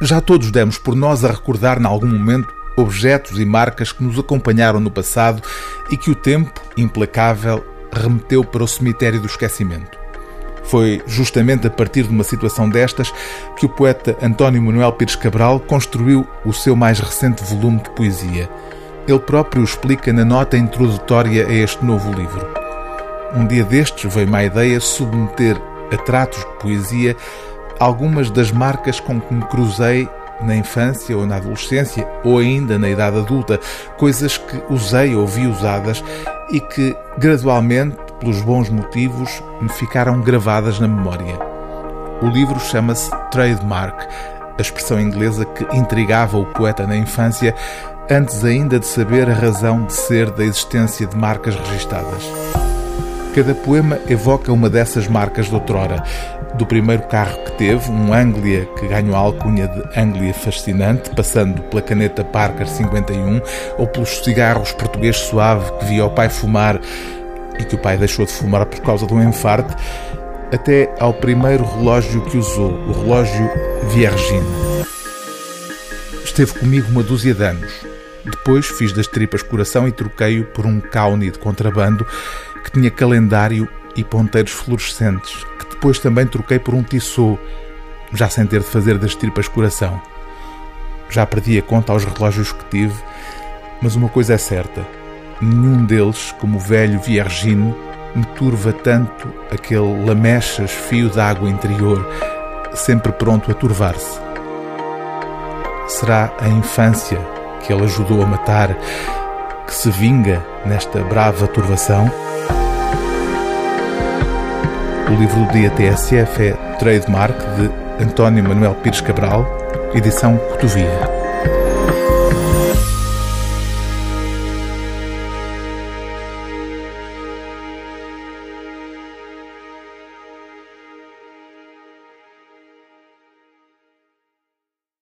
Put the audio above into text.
Já todos demos por nós a recordar, em algum momento, objetos e marcas que nos acompanharam no passado e que o tempo, implacável, remeteu para o cemitério do esquecimento. Foi justamente a partir de uma situação destas que o poeta António Manuel Pires Cabral construiu o seu mais recente volume de poesia. Ele próprio explica na nota introdutória a este novo livro. Um dia destes veio-me a ideia submeter a tratos de poesia algumas das marcas com que me cruzei na infância ou na adolescência ou ainda na idade adulta, coisas que usei ou vi usadas e que gradualmente, pelos bons motivos, me ficaram gravadas na memória. O livro chama-se Trademark, a expressão inglesa que intrigava o poeta na infância, antes ainda de saber a razão de ser da existência de marcas registadas. Cada poema evoca uma dessas marcas de outrora. Do primeiro carro que teve, um Anglia que ganhou a alcunha de Anglia Fascinante, passando pela caneta Parker 51, ou pelos cigarros português suave que via o pai fumar e que o pai deixou de fumar por causa de um enfarte, até ao primeiro relógio que usou, o relógio Viergine. Esteve comigo uma dúzia de anos. Depois fiz das tripas coração e troquei-o por um Kauni de contrabando que tinha calendário e ponteiros fluorescentes, que depois também troquei por um Tissot, já sem ter de fazer das tripas coração. Já perdi a conta aos relógios que tive, mas uma coisa é certa: nenhum deles, como o velho Viergine, me turva tanto aquele lamechas fio d'água interior, sempre pronto a turvar-se. Será a infância que ele ajudou a matar que se vinga nesta brava turvação? O livro do dia TSF é Trademark de António Manuel Pires Cabral, edição Cotovia.